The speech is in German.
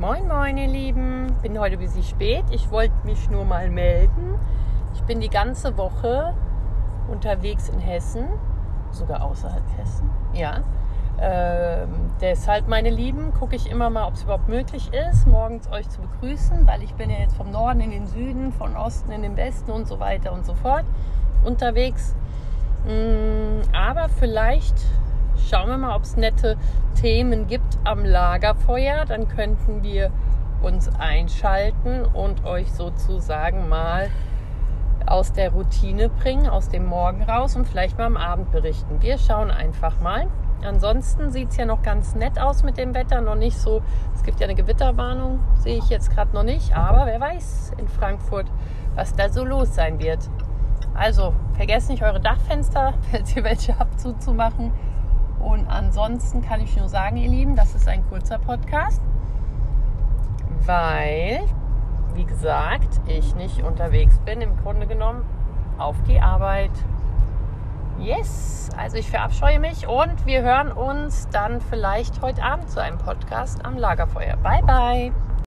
moin ihr Lieben. Bin heute ein bisschen spät. Ich wollte mich nur mal melden. Ich bin die ganze Woche unterwegs in Hessen, sogar außerhalb Hessen. Ja. Ähm, deshalb, meine Lieben, gucke ich immer mal, ob es überhaupt möglich ist, morgens euch zu begrüßen, weil ich bin ja jetzt vom Norden in den Süden, von Osten in den Westen und so weiter und so fort unterwegs. Mm, aber vielleicht schauen wir mal, ob es nette Themen gibt am Lagerfeuer. Dann könnten wir uns einschalten und euch sozusagen mal aus der Routine bringen, aus dem Morgen raus und vielleicht mal am Abend berichten. Wir schauen einfach mal. Ansonsten sieht es ja noch ganz nett aus mit dem Wetter. Noch nicht so, es gibt ja eine Gewitterwarnung, sehe ich jetzt gerade noch nicht. Aber wer weiß in Frankfurt, was da so los sein wird. Also vergesst nicht eure Dachfenster, falls ihr welche habt, zuzumachen. Und ansonsten kann ich nur sagen, ihr Lieben, das ist ein kurzer Podcast, weil, wie gesagt, ich nicht unterwegs bin, im Grunde genommen auf die Arbeit. Yes, also ich verabscheue mich und wir hören uns dann vielleicht heute Abend zu einem Podcast am Lagerfeuer. Bye, bye.